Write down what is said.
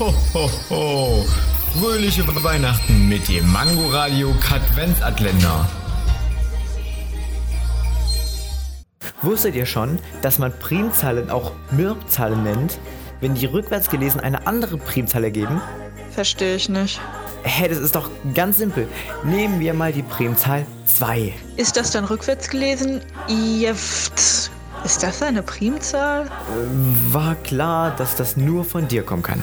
Ho, ho, ho. Fröhliche Weihnachten mit dem Mangoradio Katwenzatländer. Wusstet ihr schon, dass man Primzahlen auch Mirbzahlen nennt, wenn die rückwärts gelesen eine andere Primzahl ergeben? Verstehe ich nicht. Hä, das ist doch ganz simpel. Nehmen wir mal die Primzahl 2. Ist das dann rückwärts gelesen? Jeft. Ist das eine Primzahl? War klar, dass das nur von dir kommen kann.